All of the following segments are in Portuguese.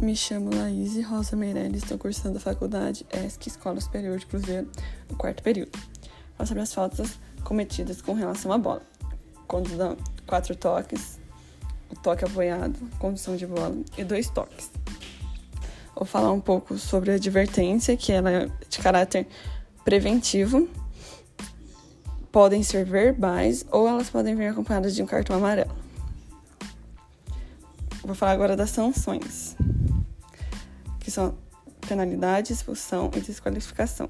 Me chamo Laís Rosa Meirelles, estou cursando a faculdade ESC Escola Superior de Cruzeiro, no quarto período. Falo sobre as faltas cometidas com relação à bola. Condução, quatro toques, o toque apoiado, condução de bola e dois toques. Vou falar um pouco sobre a advertência, que ela é de caráter preventivo. Podem ser verbais ou elas podem vir acompanhadas de um cartão amarelo. Vou falar agora das sanções, que são penalidade, expulsão e desqualificação.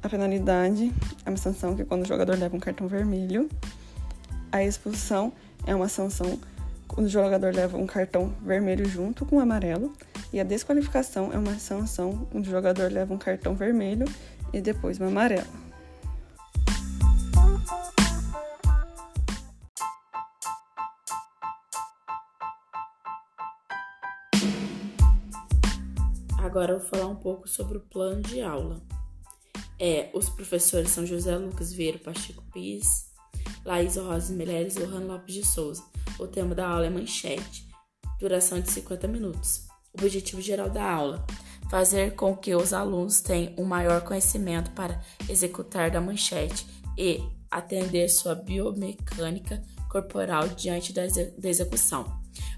A penalidade é uma sanção que é quando o jogador leva um cartão vermelho. A expulsão é uma sanção quando o jogador leva um cartão vermelho junto com o amarelo. E a desqualificação é uma sanção quando o jogador leva um cartão vermelho e depois um amarelo. Agora eu vou falar um pouco sobre o plano de aula. É, os professores são José Lucas Vieira Pacheco Pires, Laís Rosa Meireles e Johan Lopes de Souza. O tema da aula é manchete, duração de 50 minutos. O objetivo geral da aula: fazer com que os alunos tenham um maior conhecimento para executar da manchete e atender sua biomecânica corporal diante da, execução.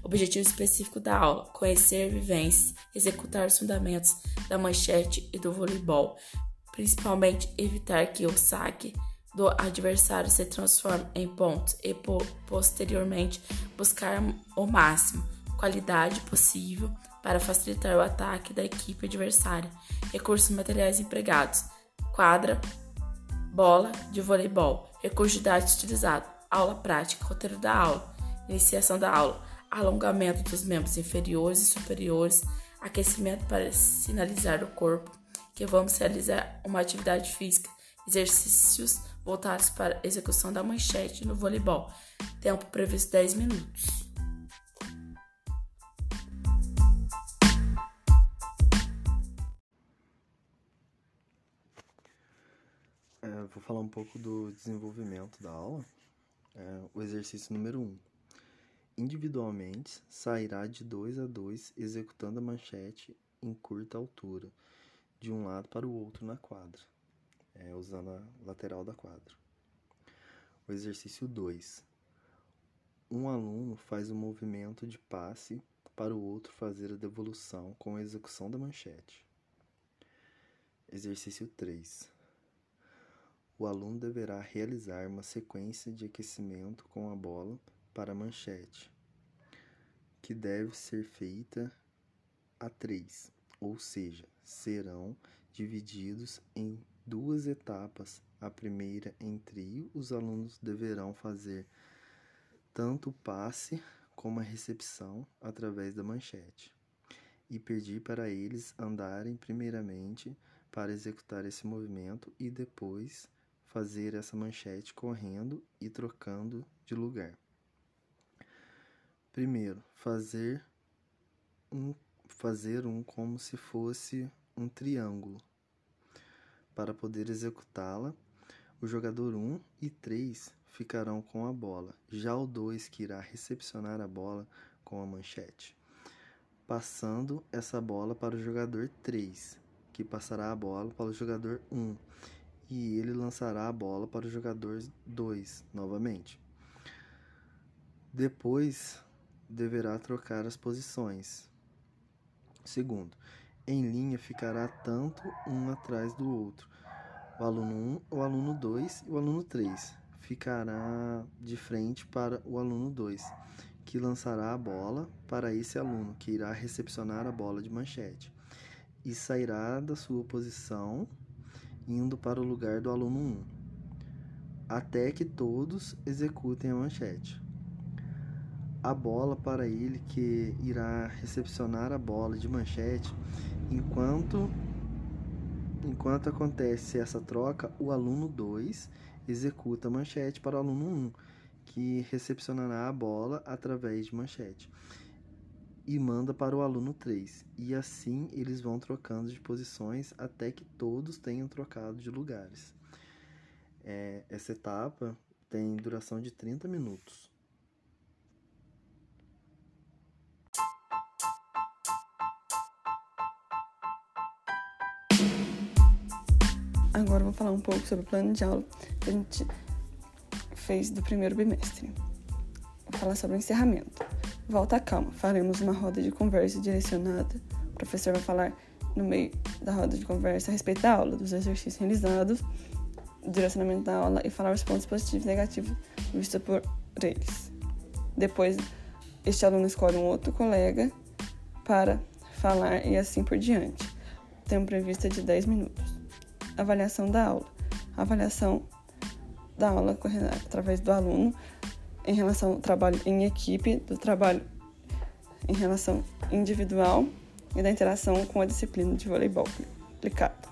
Objetivo específico da aula: conhecer vivências, executar os fundamentos da manchete e do voleibol, principalmente evitar que o saque do adversário se transforme em pontos e posteriormente buscar o máximo qualidade possível para facilitar o ataque da equipe adversária. Recursos materiais empregados: quadra, bola de voleibol, recurso didático utilizado, aula prática, roteiro da aula, iniciação da aula, alongamento dos membros inferiores e superiores, aquecimento para sinalizar o corpo que vamos realizar uma atividade física, exercícios voltados para execução da manchete no voleibol. Tempo previsto 10 minutos. É, vou falar um pouco do desenvolvimento da aula. É, o exercício número 1. Um. Individualmente, sairá de 2 a 2 executando a manchete em curta altura, de um lado para o outro na quadra, é, usando a lateral da quadra. O exercício 2. Um aluno faz o um movimento de passe para o outro fazer a devolução com a execução da manchete. Exercício 3. O aluno deverá realizar uma sequência de aquecimento com a bola para a manchete, que deve ser feita a três ou seja, serão divididos em duas etapas. A primeira em trio, os alunos deverão fazer tanto o passe como a recepção através da manchete e pedir para eles andarem primeiramente para executar esse movimento e depois fazer essa manchete correndo e trocando de lugar. Primeiro, fazer um fazer um como se fosse um triângulo. Para poder executá-la, o jogador 1 e 3 ficarão com a bola, já o 2 que irá recepcionar a bola com a manchete, passando essa bola para o jogador 3, que passará a bola para o jogador 1, e ele lançará a bola para o jogador 2 novamente. Depois deverá trocar as posições, Segundo, em linha ficará tanto um atrás do outro. O aluno 1, o aluno 2 e o aluno 3 ficará de frente para o aluno 2, que lançará a bola para esse aluno, que irá recepcionar a bola de manchete, e sairá da sua posição indo para o lugar do aluno 1, até que todos executem a manchete a bola para ele que irá recepcionar a bola de manchete. Enquanto enquanto acontece essa troca o aluno 2 executa a manchete para o aluno 1 que recepcionará a bola através de manchete e manda para o aluno 3 e assim eles vão trocando de posições até que todos tenham trocado de lugares. É, essa etapa tem duração de 30 minutos Agora vou falar um pouco sobre o plano de aula que a gente fez do primeiro bimestre. Vou falar sobre o encerramento. Volta à calma, faremos uma roda de conversa direcionada. O professor vai falar no meio da roda de conversa a respeito da aula, dos exercícios realizados, do direcionamento da aula e falar os pontos positivos e negativos vistos por eles. Depois, este aluno escolhe um outro colega para falar e assim por diante. Tempo previsto de 10 minutos. Avaliação da aula. Avaliação da aula através do aluno em relação ao trabalho em equipe, do trabalho em relação individual e da interação com a disciplina de voleibol aplicado.